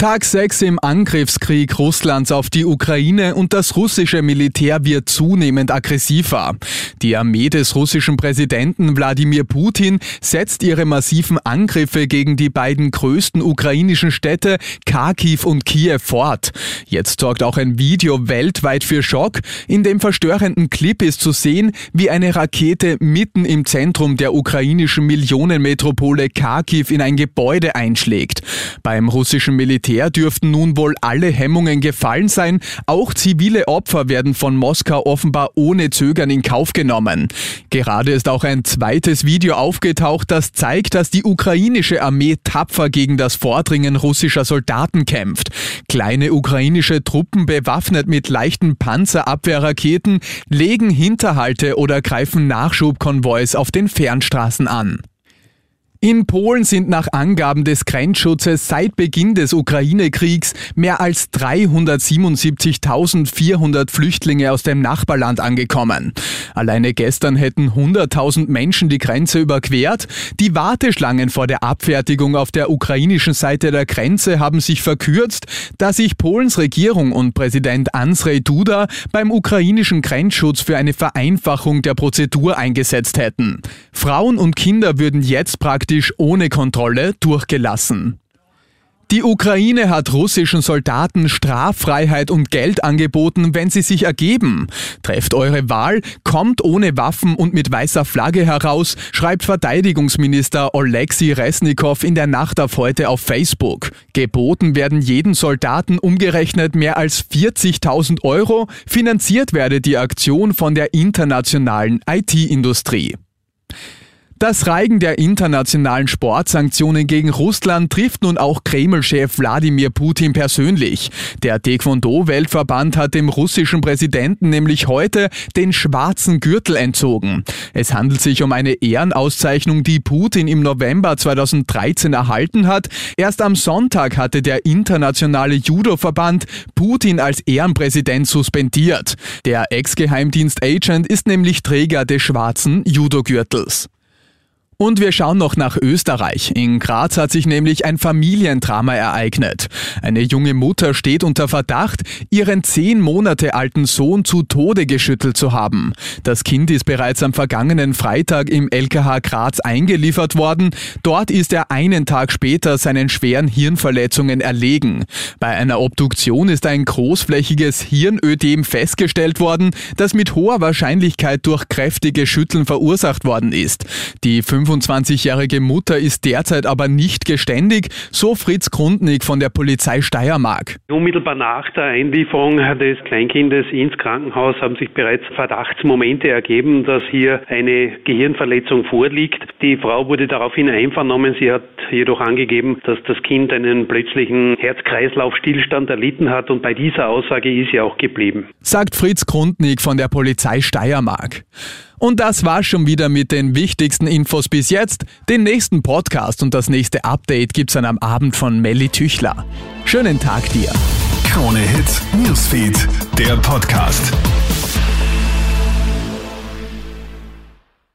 Tag 6 im Angriffskrieg Russlands auf die Ukraine und das russische Militär wird zunehmend aggressiver. Die Armee des russischen Präsidenten Wladimir Putin setzt ihre massiven Angriffe gegen die beiden größten ukrainischen Städte Kharkiv und Kiew fort. Jetzt sorgt auch ein Video weltweit für Schock. In dem verstörenden Clip ist zu sehen, wie eine Rakete mitten im Zentrum der ukrainischen Millionenmetropole Kharkiv in ein Gebäude einschlägt. Beim russischen Militär Militär dürften nun wohl alle Hemmungen gefallen sein. Auch zivile Opfer werden von Moskau offenbar ohne Zögern in Kauf genommen. Gerade ist auch ein zweites Video aufgetaucht, das zeigt, dass die ukrainische Armee tapfer gegen das Vordringen russischer Soldaten kämpft. Kleine ukrainische Truppen bewaffnet mit leichten Panzerabwehrraketen legen Hinterhalte oder greifen Nachschubkonvois auf den Fernstraßen an. In Polen sind nach Angaben des Grenzschutzes seit Beginn des Ukraine-Kriegs mehr als 377.400 Flüchtlinge aus dem Nachbarland angekommen. Alleine gestern hätten 100.000 Menschen die Grenze überquert. Die Warteschlangen vor der Abfertigung auf der ukrainischen Seite der Grenze haben sich verkürzt, da sich Polens Regierung und Präsident Andrzej Duda beim ukrainischen Grenzschutz für eine Vereinfachung der Prozedur eingesetzt hätten. Frauen und Kinder würden jetzt praktisch praktisch ohne Kontrolle durchgelassen. Die Ukraine hat russischen Soldaten Straffreiheit und Geld angeboten, wenn sie sich ergeben. Trefft eure Wahl, kommt ohne Waffen und mit weißer Flagge heraus, schreibt Verteidigungsminister Oleksiy Resnikow in der Nacht auf heute auf Facebook. Geboten werden jeden Soldaten umgerechnet mehr als 40.000 Euro, finanziert werde die Aktion von der internationalen IT-Industrie. Das Reigen der internationalen Sportsanktionen gegen Russland trifft nun auch Kreml-Chef Wladimir Putin persönlich. Der Taekwondo-Weltverband hat dem russischen Präsidenten nämlich heute den schwarzen Gürtel entzogen. Es handelt sich um eine Ehrenauszeichnung, die Putin im November 2013 erhalten hat. Erst am Sonntag hatte der internationale Judo-Verband Putin als Ehrenpräsident suspendiert. Der Ex-Geheimdienst-Agent ist nämlich Träger des schwarzen Judo-Gürtels. Und wir schauen noch nach Österreich. In Graz hat sich nämlich ein Familiendrama ereignet. Eine junge Mutter steht unter Verdacht, ihren zehn Monate alten Sohn zu Tode geschüttelt zu haben. Das Kind ist bereits am vergangenen Freitag im LKH Graz eingeliefert worden. Dort ist er einen Tag später seinen schweren Hirnverletzungen erlegen. Bei einer Obduktion ist ein großflächiges Hirnödem festgestellt worden, das mit hoher Wahrscheinlichkeit durch kräftige Schütteln verursacht worden ist. Die 25-jährige Mutter ist derzeit aber nicht geständig, so Fritz Grundnig von der Polizei Steiermark. Unmittelbar nach der Einlieferung des Kleinkindes ins Krankenhaus haben sich bereits Verdachtsmomente ergeben, dass hier eine Gehirnverletzung vorliegt. Die Frau wurde daraufhin einvernommen. Sie hat jedoch angegeben, dass das Kind einen plötzlichen Herz-Kreislauf-Stillstand erlitten hat und bei dieser Aussage ist sie auch geblieben. Sagt Fritz Grundnig von der Polizei Steiermark. Und das war schon wieder mit den wichtigsten Infos bis jetzt. Den nächsten Podcast und das nächste Update gibt's dann am Abend von Melly Tüchler. Schönen Tag dir. Krone Hits, Newsfeed, der Podcast.